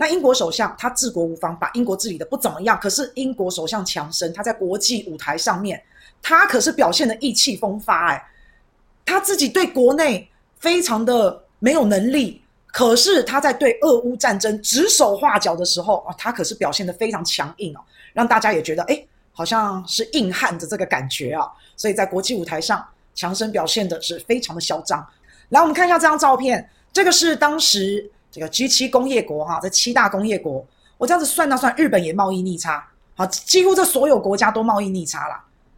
那英国首相他治国无方，把英国治理的不怎么样。可是英国首相强生他在国际舞台上面，他可是表现的意气风发哎，他自己对国内非常的没有能力，可是他在对俄乌战争指手画脚的时候啊，他可是表现的非常强硬哦，让大家也觉得哎，好像是硬汉的这个感觉啊。所以在国际舞台上，强生表现的是非常的嚣张。来，我们看一下这张照片，这个是当时。这个 G7 工业国哈，这七大工业国，我这样子算啊算，日本也贸易逆差，好，几乎这所有国家都贸易逆差了，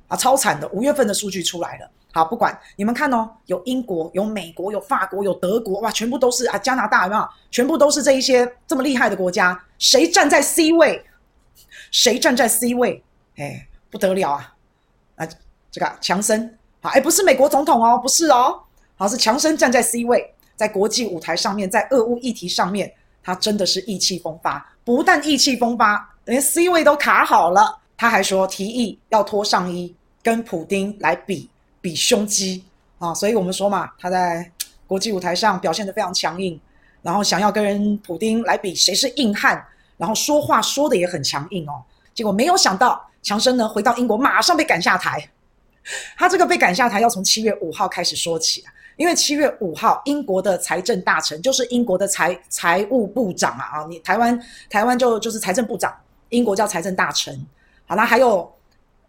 啊，超惨的。五月份的数据出来了，好，不管你们看哦，有英国，有美国，有法国，有德国，哇，全部都是啊，加拿大有没有？全部都是这一些这么厉害的国家，谁站在 C 位？谁站在 C 位？哎，不得了啊！啊，这个强生，好，哎，不是美国总统哦，不是哦，好，是强生站在 C 位。在国际舞台上面，在俄乌议题上面，他真的是意气风发。不但意气风发，连 C 位都卡好了。他还说提议要脱上衣，跟普丁来比比胸肌啊！所以我们说嘛，他在国际舞台上表现得非常强硬，然后想要跟普丁来比谁是硬汉，然后说话说得也很强硬哦。结果没有想到，强生呢回到英国，马上被赶下台。他这个被赶下台要从七月五号开始说起。因为七月五号，英国的财政大臣就是英国的财财务部长啊啊，你台湾台湾就就是财政部长，英国叫财政大臣。好啦，还有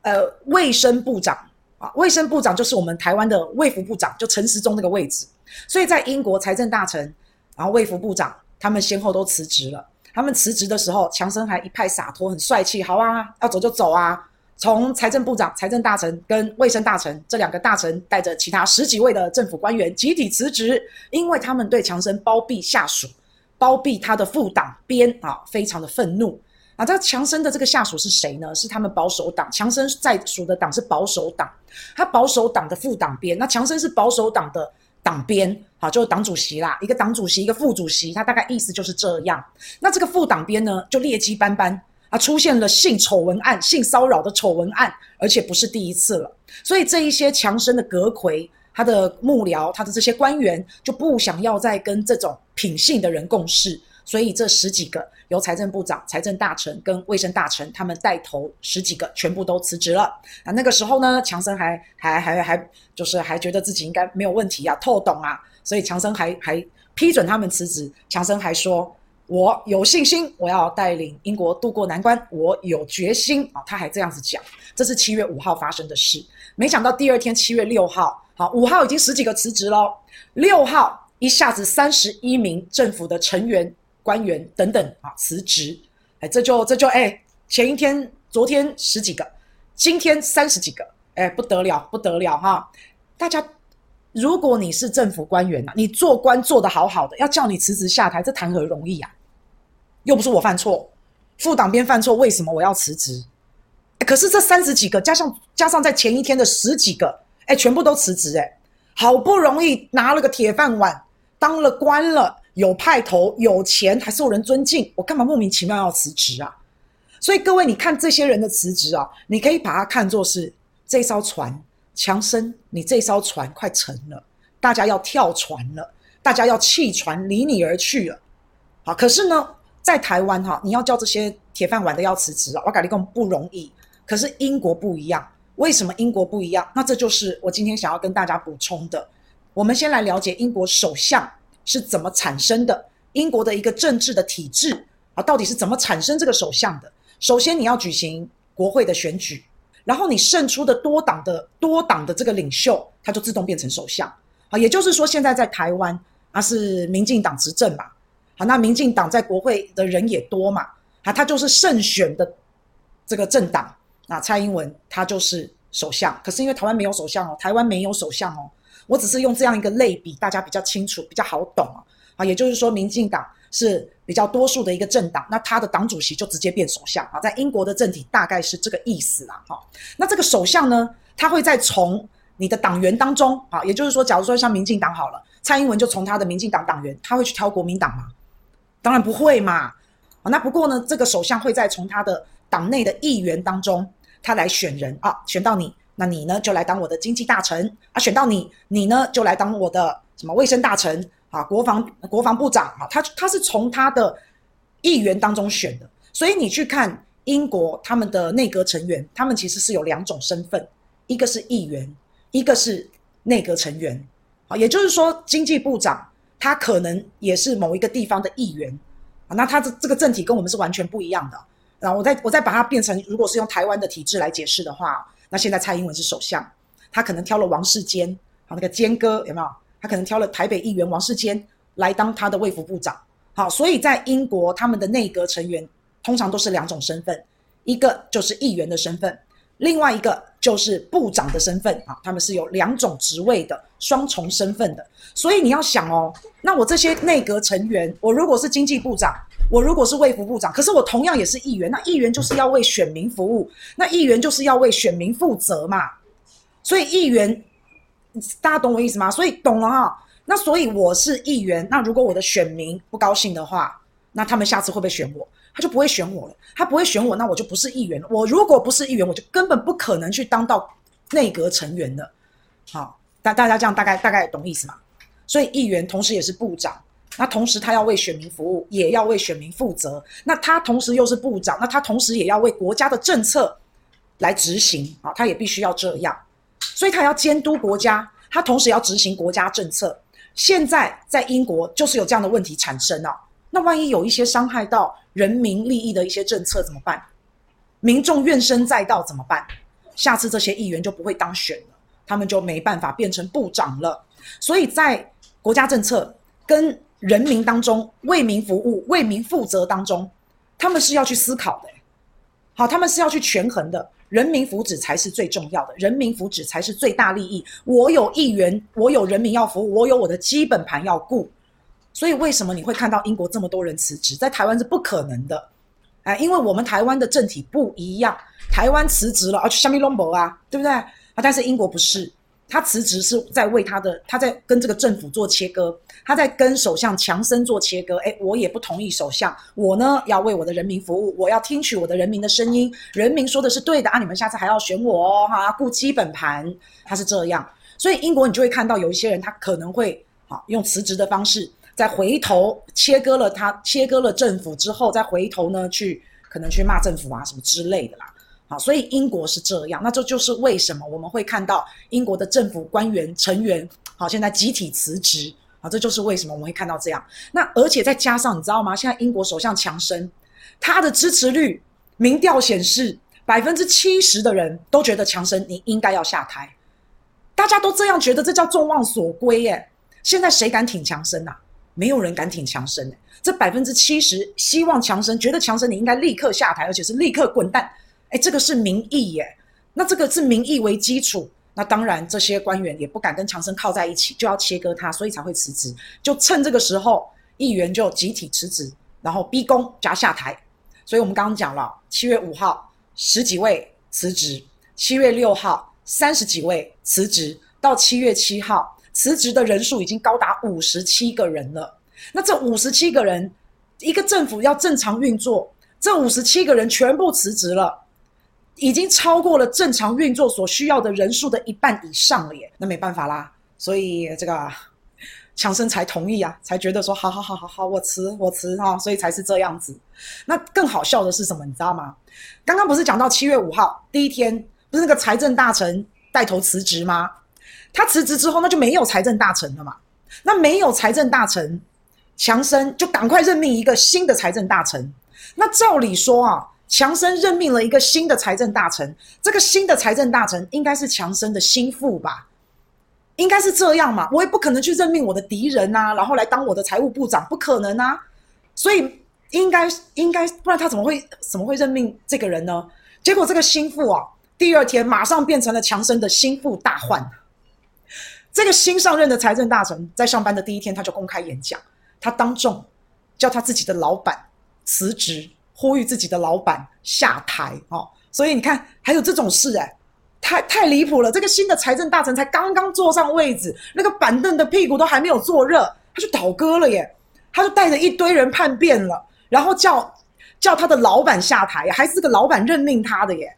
呃卫生部长啊，卫生部长就是我们台湾的卫福部长，就陈时中那个位置。所以在英国财政大臣，然后卫福部长，他们先后都辞职了。他们辞职的时候，强生还一派洒脱，很帅气，好啊，要走就走啊。从财政部长、财政大臣跟卫生大臣这两个大臣带着其他十几位的政府官员集体辞职，因为他们对强生包庇下属、包庇他的副党鞭啊，非常的愤怒啊。这强生的这个下属是谁呢？是他们保守党。强生在属的党是保守党，他保守党的副党鞭。那强生是保守党的党鞭，好，就是党主席啦，一个党主席，一个副主席，他大概意思就是这样。那这个副党鞭呢，就劣迹斑斑。啊，出现了性丑闻案、性骚扰的丑闻案，而且不是第一次了。所以这一些强生的阁揆、他的幕僚、他的这些官员就不想要再跟这种品性的人共事，所以这十几个由财政部长、财政大臣跟卫生大臣他们带头，十几个全部都辞职了。啊，那个时候呢，强生还还还还就是还觉得自己应该没有问题啊，透懂啊，所以强生还还批准他们辞职。强生还说。我有信心，我要带领英国渡过难关。我有决心啊！他还这样子讲，这是七月五号发生的事。没想到第二天七月六号，好，五号已经十几个辞职喽。六号一下子三十一名政府的成员、官员等等啊辞职。哎，这就这就哎，前一天昨天十几个，今天三十几个，哎，不得了不得了哈！大家。如果你是政府官员呐，你做官做得好好的，要叫你辞职下台，这谈何容易啊？又不是我犯错，副党鞭犯错，为什么我要辞职？可是这三十几个加上加上在前一天的十几个，哎，全部都辞职，哎，好不容易拿了个铁饭碗，当了官了，有派头，有钱，还受人尊敬，我干嘛莫名其妙要辞职啊？所以各位，你看这些人的辞职啊，你可以把它看作是这艘船。强生，你这艘船快沉了，大家要跳船了，大家要弃船离你而去了。好，可是呢，在台湾哈，你要叫这些铁饭碗的要辞职啊，我跟你讲不容易。可是英国不一样，为什么英国不一样？那这就是我今天想要跟大家补充的。我们先来了解英国首相是怎么产生的，英国的一个政治的体制啊，到底是怎么产生这个首相的？首先，你要举行国会的选举。然后你胜出的多党的多党的这个领袖，他就自动变成首相。好，也就是说，现在在台湾啊是民进党执政嘛。好，那民进党在国会的人也多嘛。啊，他就是胜选的这个政党。那蔡英文他就是首相。可是因为台湾没有首相哦，台湾没有首相哦。我只是用这样一个类比，大家比较清楚，比较好懂啊。啊，也就是说，民进党是比较多数的一个政党，那他的党主席就直接变首相啊。在英国的政体大概是这个意思啦。哈，那这个首相呢，他会再从你的党员当中啊，也就是说，假如说像民进党好了，蔡英文就从他的民进党党员，他会去挑国民党吗？当然不会嘛。啊，那不过呢，这个首相会在从他的党内的议员当中，他来选人啊，选到你，那你呢就来当我的经济大臣啊，选到你，你呢就来当我的什么卫生大臣。啊，国防国防部长啊，他他是从他的议员当中选的。所以你去看英国他们的内阁成员，他们其实是有两种身份，一个是议员，一个是内阁成员。啊，也就是说，经济部长他可能也是某一个地方的议员啊。那他这这个政体跟我们是完全不一样的。然后我再我再把它变成，如果是用台湾的体制来解释的话，那现在蔡英文是首相，他可能挑了王世坚，好，那个坚哥有没有？他可能挑了台北议员王世坚来当他的卫福部长。好，所以在英国他们的内阁成员。通常都是两种身份，一个就是议员的身份，另外一个就是部长的身份啊，他们是有两种职位的双重身份的。所以你要想哦，那我这些内阁成员，我如果是经济部长，我如果是卫福部长，可是我同样也是议员，那议员就是要为选民服务，那议员就是要为选民负责嘛。所以议员，大家懂我意思吗？所以懂了哈。那所以我是议员，那如果我的选民不高兴的话，那他们下次会不会选我？他就不会选我了，他不会选我，那我就不是议员了。我如果不是议员，我就根本不可能去当到内阁成员的。好，大大家这样大概大概懂意思吗？所以议员同时也是部长，那同时他要为选民服务，也要为选民负责。那他同时又是部长，那他同时也要为国家的政策来执行啊，他也必须要这样。所以他要监督国家，他同时要执行国家政策。现在在英国就是有这样的问题产生啊。那万一有一些伤害到人民利益的一些政策怎么办？民众怨声载道怎么办？下次这些议员就不会当选了，他们就没办法变成部长了。所以在国家政策跟人民当中，为民服务、为民负责当中，他们是要去思考的。好，他们是要去权衡的。人民福祉才是最重要的，人民福祉才是最大利益。我有议员，我有人民要服务，我有我的基本盘要顾。所以为什么你会看到英国这么多人辞职，在台湾是不可能的，哎，因为我们台湾的政体不一样，台湾辞职了，而且下面拢无啊，对不对啊？但是英国不是，他辞职是在为他的，他在跟这个政府做切割，他在跟首相强生做切割。哎，我也不同意首相，我呢要为我的人民服务，我要听取我的人民的声音，人民说的是对的啊，你们下次还要选我哦，哈，顾基本盘，他是这样。所以英国你就会看到有一些人，他可能会好用辞职的方式。再回头切割了他，切割了政府之后，再回头呢去可能去骂政府啊什么之类的啦。好，所以英国是这样，那这就是为什么我们会看到英国的政府官员成员好现在集体辞职啊，这就是为什么我们会看到这样。那而且再加上你知道吗？现在英国首相强生，他的支持率民调显示百分之七十的人都觉得强生你应该要下台，大家都这样觉得，这叫众望所归耶。现在谁敢挺强生啊？没有人敢挺强生的，这百分之七十希望强生，觉得强生你应该立刻下台，而且是立刻滚蛋。哎，这个是民意耶，那这个是民意为基础，那当然这些官员也不敢跟强生靠在一起，就要切割他，所以才会辞职。就趁这个时候，议员就集体辞职，然后逼宫加下台。所以我们刚刚讲了，七月五号十几位辞职，七月六号三十几位辞职，到七月七号。辞职的人数已经高达五十七个人了。那这五十七个人，一个政府要正常运作，这五十七个人全部辞职了，已经超过了正常运作所需要的人数的一半以上了耶。那没办法啦，所以这个强生才同意啊，才觉得说好好好好好，我辞我辞啊，所以才是这样子。那更好笑的是什么？你知道吗？刚刚不是讲到七月五号第一天，不是那个财政大臣带头辞职吗？他辞职之后，那就没有财政大臣了嘛？那没有财政大臣，强生就赶快任命一个新的财政大臣。那照理说啊，强生任命了一个新的财政大臣，这个新的财政大臣应该是强生的心腹吧？应该是这样嘛？我也不可能去任命我的敌人啊，然后来当我的财务部长，不可能啊。所以应该应该，不然他怎么会怎么会任命这个人呢？结果这个心腹啊，第二天马上变成了强生的心腹大患。这个新上任的财政大臣在上班的第一天，他就公开演讲，他当众叫他自己的老板辞职，呼吁自己的老板下台哦。所以你看，还有这种事哎，太太离谱了。这个新的财政大臣才刚刚坐上位置，那个板凳的屁股都还没有坐热，他就倒戈了耶。他就带着一堆人叛变了，然后叫叫他的老板下台，还是这个老板任命他的耶。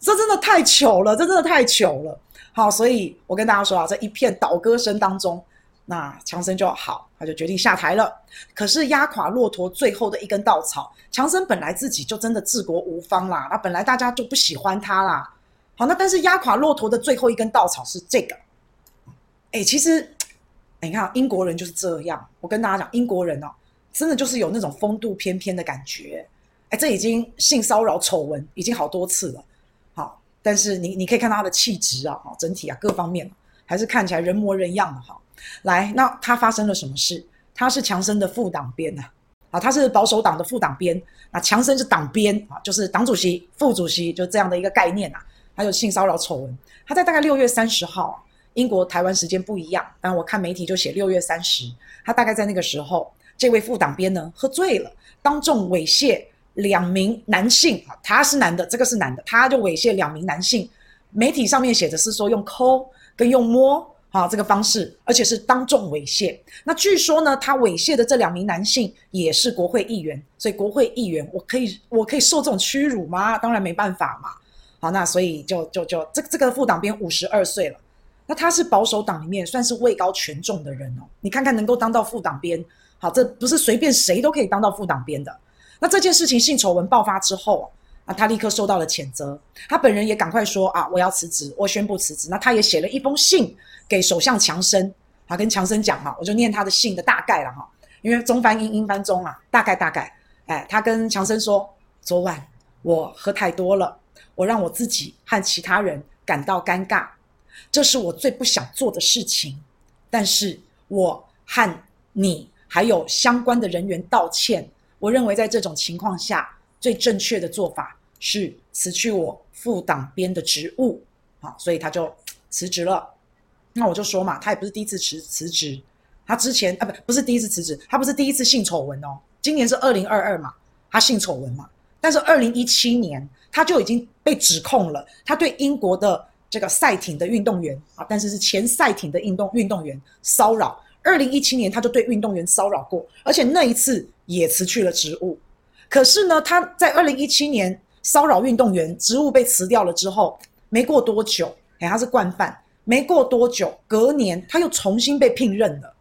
这真的太糗了，这真的太糗了。好，所以我跟大家说啊，在一片倒戈声当中，那强森就好，他就决定下台了。可是压垮骆驼最后的一根稻草，强森本来自己就真的治国无方啦，那本来大家就不喜欢他啦。好，那但是压垮骆驼的最后一根稻草是这个。哎，其实，你看英国人就是这样。我跟大家讲，英国人哦，真的就是有那种风度翩翩的感觉。哎，这已经性骚扰丑闻已经好多次了。但是你你可以看到他的气质啊，整体啊各方面还是看起来人模人样的哈。来，那他发生了什么事？他是强生的副党鞭呐，啊，他是保守党的副党鞭。那强生是党鞭啊，就是党主席、副主席，就这样的一个概念呐。还有性骚扰丑闻，他在大概六月三十号。英国台湾时间不一样，但我看媒体就写六月三十，他大概在那个时候，这位副党鞭呢喝醉了，当众猥亵两名男性啊，他是男的，这个是男的，他就猥亵两名男性。媒体上面写的是说用抠跟用摸啊这个方式，而且是当众猥亵。那据说呢，他猥亵的这两名男性也是国会议员，所以国会议员我可以我可以受这种屈辱吗？当然没办法嘛。好，那所以就就就这这个副党鞭五十二岁了。那他是保守党里面算是位高权重的人哦，你看看能够当到副党鞭，好，这不是随便谁都可以当到副党鞭的。那这件事情性丑闻爆发之后啊，他立刻受到了谴责，他本人也赶快说啊，我要辞职，我宣布辞职。那他也写了一封信给首相强生，啊，跟强生讲哈，我就念他的信的大概了哈，因为中翻英，英翻中啊，大概大概，哎，他跟强生说，昨晚我喝太多了，我让我自己和其他人感到尴尬。这是我最不想做的事情，但是我和你还有相关的人员道歉。我认为在这种情况下，最正确的做法是辞去我副党鞭的职务。好，所以他就辞职了。那我就说嘛，他也不是第一次辞辞职，他之前啊不不是第一次辞职，他不是第一次性丑闻哦。今年是二零二二嘛，他性丑闻嘛，但是二零一七年他就已经被指控了，他对英国的。这个赛艇的运动员啊，但是是前赛艇的运动运动员骚扰。二零一七年他就对运动员骚扰过，而且那一次也辞去了职务。可是呢，他在二零一七年骚扰运动员，职务被辞掉了之后，没过多久，哎，他是惯犯。没过多久，隔年他又重新被聘任了。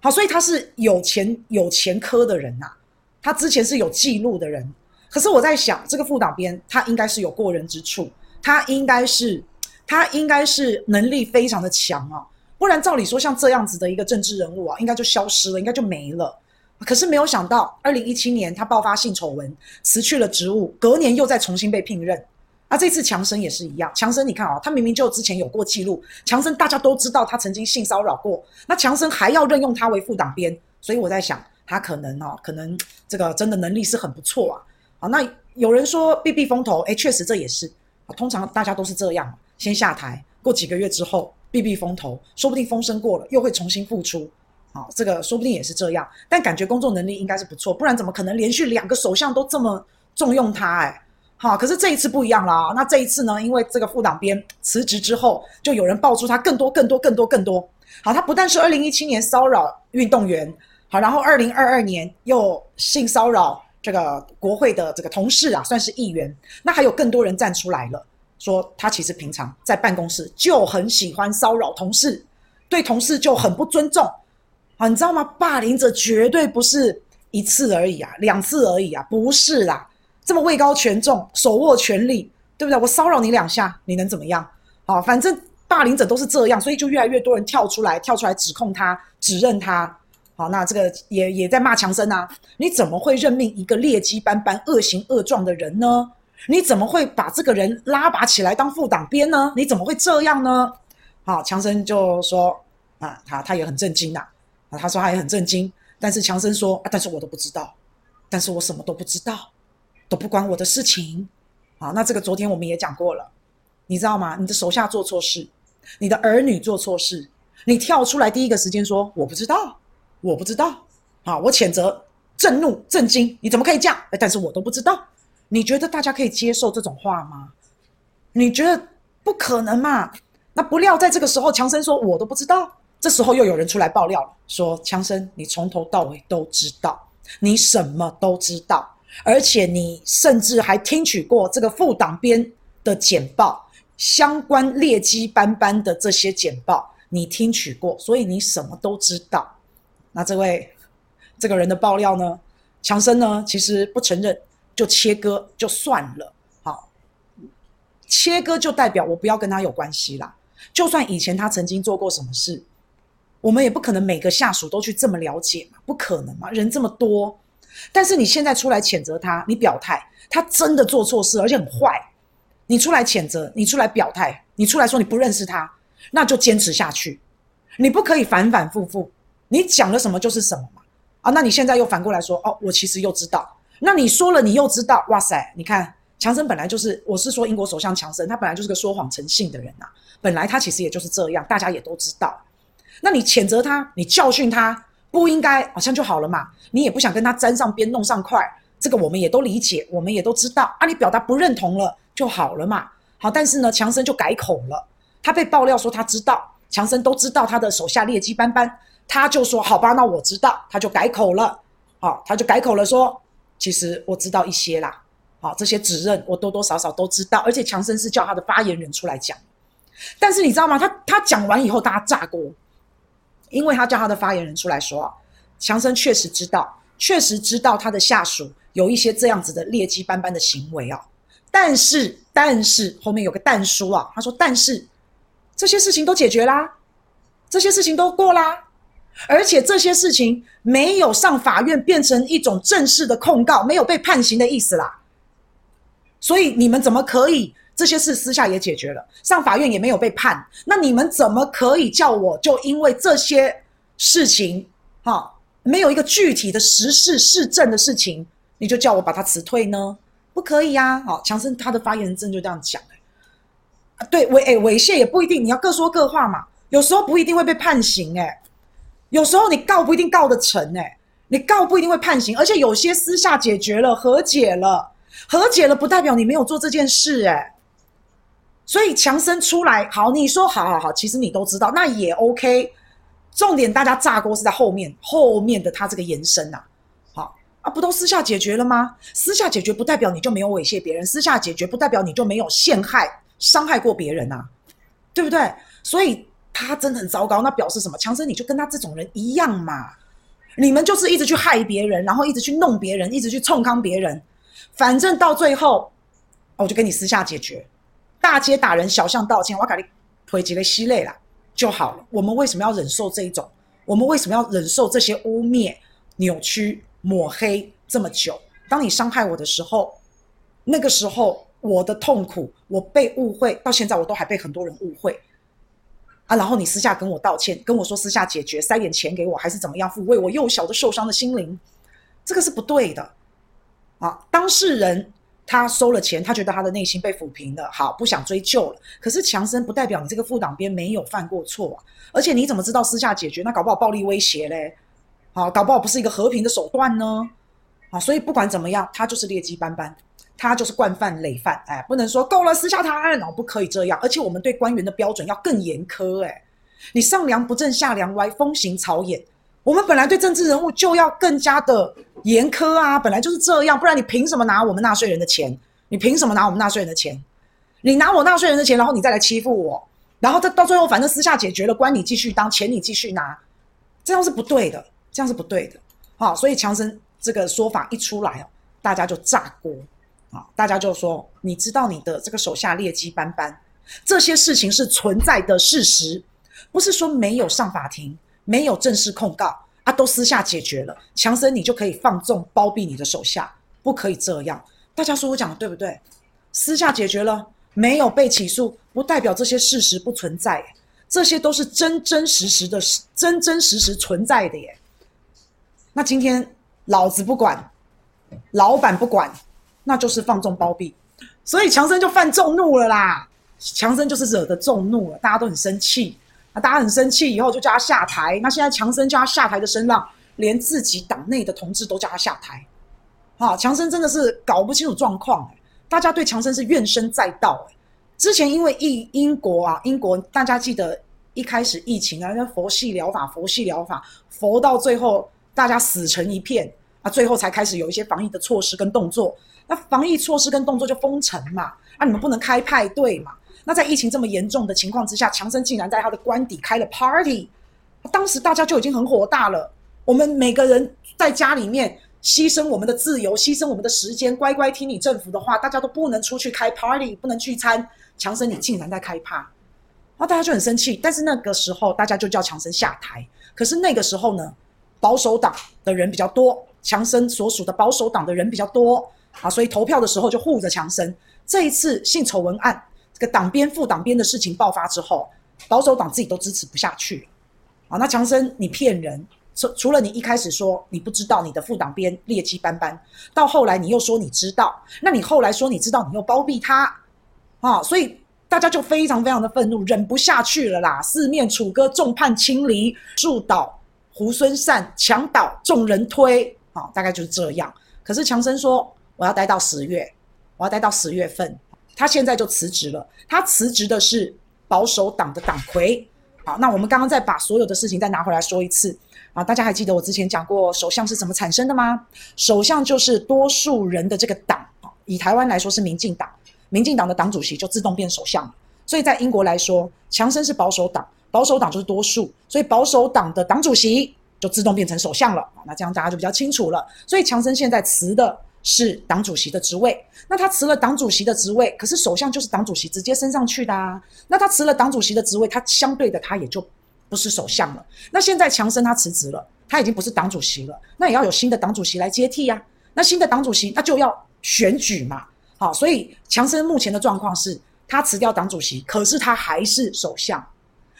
好，所以他是有前有前科的人呐、啊，他之前是有记录的人。可是我在想，这个副党鞭他应该是有过人之处，他应该是。他应该是能力非常的强啊，不然照理说像这样子的一个政治人物啊，应该就消失了，应该就没了。可是没有想到，二零一七年他爆发性丑闻，辞去了职务，隔年又再重新被聘任。啊，这次强生也是一样，强生你看啊，他明明就之前有过记录，强生大家都知道他曾经性骚扰过，那强生还要任用他为副党鞭，所以我在想，他可能哦，可能这个真的能力是很不错啊。好，那有人说避避风头，诶，确实这也是，通常大家都是这样。先下台，过几个月之后避避风头，说不定风声过了，又会重新复出。好，这个说不定也是这样。但感觉工作能力应该是不错，不然怎么可能连续两个首相都这么重用他？哎，好，可是这一次不一样啦。那这一次呢？因为这个副党鞭辞职之后，就有人爆出他更多、更多、更多、更多。好，他不但是二零一七年骚扰运动员，好，然后二零二二年又性骚扰这个国会的这个同事啊，算是议员。那还有更多人站出来了。说他其实平常在办公室就很喜欢骚扰同事，对同事就很不尊重啊，你知道吗？霸凌者绝对不是一次而已啊，两次而已啊，不是啦，这么位高权重，手握权力，对不对？我骚扰你两下，你能怎么样？好，反正霸凌者都是这样，所以就越来越多人跳出来，跳出来指控他，指认他。好，那这个也也在骂强生啊，你怎么会任命一个劣迹斑斑、恶行恶状的人呢？你怎么会把这个人拉拔起来当副党鞭呢？你怎么会这样呢？好，强生就说啊，他他也很震惊呐，啊，他说他也很震惊，但是强生说啊，但是我都不知道，但是我什么都不知道，都不关我的事情。好，那这个昨天我们也讲过了，你知道吗？你的手下做错事，你的儿女做错事，你跳出来第一个时间说我不知道，我不知道，好，我谴责、震怒、震惊，你怎么可以这样？但是我都不知道。你觉得大家可以接受这种话吗？你觉得不可能嘛？那不料在这个时候，强生说：“我都不知道。”这时候又有人出来爆料了，说：“强生，你从头到尾都知道，你什么都知道，而且你甚至还听取过这个副党鞭的简报，相关劣迹斑斑的这些简报，你听取过，所以你什么都知道。那这位这个人的爆料呢？强生呢，其实不承认，就切割就算了。好，切割就代表我不要跟他有关系啦。就算以前他曾经做过什么事，我们也不可能每个下属都去这么了解嘛，不可能嘛，人这么多。但是你现在出来谴责他，你表态，他真的做错事，而且很坏。你出来谴责，你出来表态，你出来说你不认识他，那就坚持下去。你不可以反反复复，你讲了什么就是什么嘛。啊，那你现在又反过来说，哦，我其实又知道。那你说了，你又知道，哇塞，你看强生本来就是，我是说英国首相强生，他本来就是个说谎成性的人呐、啊。本来他其实也就是这样，大家也都知道。那你谴责他，你教训他。不应该，好像就好了嘛。你也不想跟他沾上边、弄上块，这个我们也都理解，我们也都知道啊。你表达不认同了就好了嘛。好，但是呢，强生就改口了。他被爆料说他知道，强生都知道他的手下劣迹斑斑，他就说好吧，那我知道，他就改口了。好，他就改口了，说其实我知道一些啦。好，这些指认我多多少少都知道，而且强生是叫他的发言人出来讲。但是你知道吗？他他讲完以后，大家炸锅。因为他叫他的发言人出来说，强生确实知道，确实知道他的下属有一些这样子的劣迹斑斑的行为啊，但是但是后面有个但书啊，他说但是这些事情都解决啦，这些事情都过啦，而且这些事情没有上法院变成一种正式的控告，没有被判刑的意思啦，所以你们怎么可以？这些事私下也解决了，上法院也没有被判。那你们怎么可以叫我就因为这些事情，哈，没有一个具体的实事事证的事情，你就叫我把他辞退呢？不可以呀！好，强生他的发言人真就这样讲，啊，对，猥诶猥亵也不一定，你要各说各话嘛。有时候不一定会被判刑，诶有时候你告不一定告得成，诶你告不一定会判刑，而且有些私下解决了，和解了，和解了不代表你没有做这件事，诶所以强生出来，好，你说好好好，其实你都知道，那也 OK。重点大家炸锅是在后面，后面的他这个延伸呐，好啊，不都私下解决了吗？私下解决不代表你就没有猥亵别人，私下解决不代表你就没有陷害、伤害过别人呐，对不对？所以他真的很糟糕，那表示什么？强生你就跟他这种人一样嘛，你们就是一直去害别人，然后一直去弄别人，一直去冲康别人，反正到最后，我就跟你私下解决。大街打人，小巷道歉，我给你推几个系列了就好了。我们为什么要忍受这一种？我们为什么要忍受这些污蔑、扭曲、抹黑这么久？当你伤害我的时候，那个时候我的痛苦，我被误会，到现在我都还被很多人误会啊。然后你私下跟我道歉，跟我说私下解决，塞点钱给我，还是怎么样抚慰我幼小的受伤的心灵？这个是不对的啊！当事人。他收了钱，他觉得他的内心被抚平了，好，不想追究了。可是强生不代表你这个副党鞭没有犯过错啊，而且你怎么知道私下解决？那搞不好暴力威胁嘞，好，搞不好不是一个和平的手段呢，啊，所以不管怎么样，他就是劣迹斑斑，他就是惯犯累犯，哎，不能说够了私下谈，哦，不可以这样，而且我们对官员的标准要更严苛，哎，你上梁不正下梁歪，风行草偃。我们本来对政治人物就要更加的严苛啊，本来就是这样，不然你凭什么拿我们纳税人的钱？你凭什么拿我们纳税人的钱？你拿我纳税人的钱，然后你再来欺负我，然后到到最后反正私下解决了，官你继续当，钱你继续拿，这样是不对的，这样是不对的。好，所以强生这个说法一出来哦，大家就炸锅啊，大家就说，你知道你的这个手下劣迹斑斑，这些事情是存在的事实，不是说没有上法庭。没有正式控告啊，都私下解决了。强生，你就可以放纵包庇你的手下，不可以这样。大家说我讲的对不对？私下解决了，没有被起诉，不代表这些事实不存在，这些都是真真实实的，真真实实存在的耶。那今天老子不管，老板不管，那就是放纵包庇，所以强生就犯众怒了啦。强生就是惹得众怒了，大家都很生气。那大家很生气，以后就叫他下台。那现在强生叫他下台的声浪，连自己党内的同志都叫他下台。啊，强生真的是搞不清楚状况，大家对强生是怨声载道。之前因为疫英国啊，英国大家记得一开始疫情啊，那佛系疗法，佛系疗法，佛到最后大家死成一片啊，最后才开始有一些防疫的措施跟动作。那防疫措施跟动作就封城嘛，啊，你们不能开派对嘛。那在疫情这么严重的情况之下，强生竟然在他的官邸开了 party，当时大家就已经很火大了。我们每个人在家里面牺牲我们的自由，牺牲我们的时间，乖乖听你政府的话，大家都不能出去开 party，不能聚餐。强生你竟然在开趴，然后大家就很生气。但是那个时候大家就叫强生下台。可是那个时候呢，保守党的人比较多，强生所属的保守党的人比较多啊，所以投票的时候就护着强生。这一次性丑闻案，这个党鞭副党鞭的事情爆发之后，保守党自己都支持不下去了啊。那强生你骗人！除除了你一开始说你不知道你的副党鞭劣迹斑斑，到后来你又说你知道，那你后来说你知道，你又包庇他，啊，所以大家就非常非常的愤怒，忍不下去了啦！四面楚歌，众叛亲离，树倒猢狲散，墙倒众人推，啊，大概就是这样。可是强生说我要待到十月，我要待到十月份，他现在就辞职了。他辞职的是保守党的党魁。好，那我们刚刚再把所有的事情再拿回来说一次。啊，大家还记得我之前讲过首相是怎么产生的吗？首相就是多数人的这个党，以台湾来说是民进党，民进党的党主席就自动变首相。所以在英国来说，强生是保守党，保守党就是多数，所以保守党的党主席就自动变成首相了。那这样大家就比较清楚了。所以强生现在辞的是党主席的职位，那他辞了党主席的职位，可是首相就是党主席直接升上去的啊。那他辞了党主席的职位，他相对的他也就。不是首相了，那现在强生他辞职了，他已经不是党主席了，那也要有新的党主席来接替呀、啊。那新的党主席那就要选举嘛，好，所以强生目前的状况是他辞掉党主席，可是他还是首相，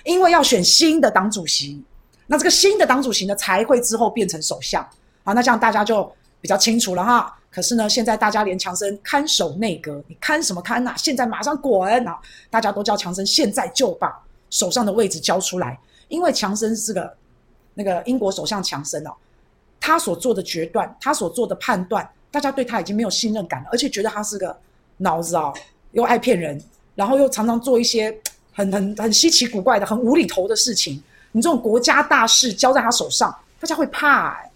因为要选新的党主席，那这个新的党主席呢才会之后变成首相，好，那这样大家就比较清楚了哈。可是呢，现在大家连强生看守内阁，你看什么看呐、啊？现在马上滚啊！大家都叫强生现在就把手上的位置交出来。因为强生是个那个英国首相强生哦，他所做的决断，他所做的判断，大家对他已经没有信任感了，而且觉得他是个脑子、哦、又爱骗人，然后又常常做一些很很很稀奇古怪的、很无厘头的事情。你这种国家大事交在他手上，大家会怕哎。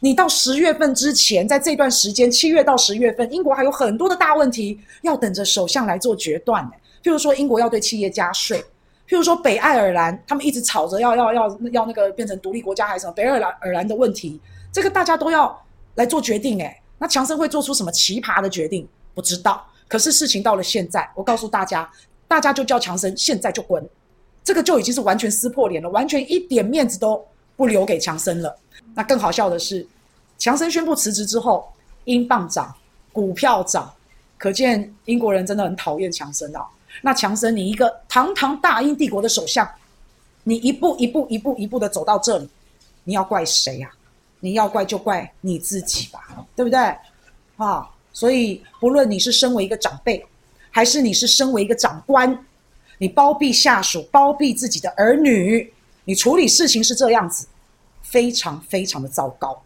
你到十月份之前，在这段时间，七月到十月份，英国还有很多的大问题要等着首相来做决断呢。譬如说，英国要对企业加税。譬如说北爱尔兰，他们一直吵着要要要要那个变成独立国家还是什么北爱尔兰的问题，这个大家都要来做决定诶。那强生会做出什么奇葩的决定？不知道。可是事情到了现在，我告诉大家，大家就叫强生现在就滚，这个就已经是完全撕破脸了，完全一点面子都不留给强森了。那更好笑的是，强森宣布辞职之后，英镑涨，股票涨，可见英国人真的很讨厌强森啊。那强森，你一个堂堂大英帝国的首相，你一步一步一步一步的走到这里，你要怪谁呀？你要怪就怪你自己吧，对不对？啊，所以不论你是身为一个长辈，还是你是身为一个长官，你包庇下属，包庇自己的儿女，你处理事情是这样子，非常非常的糟糕。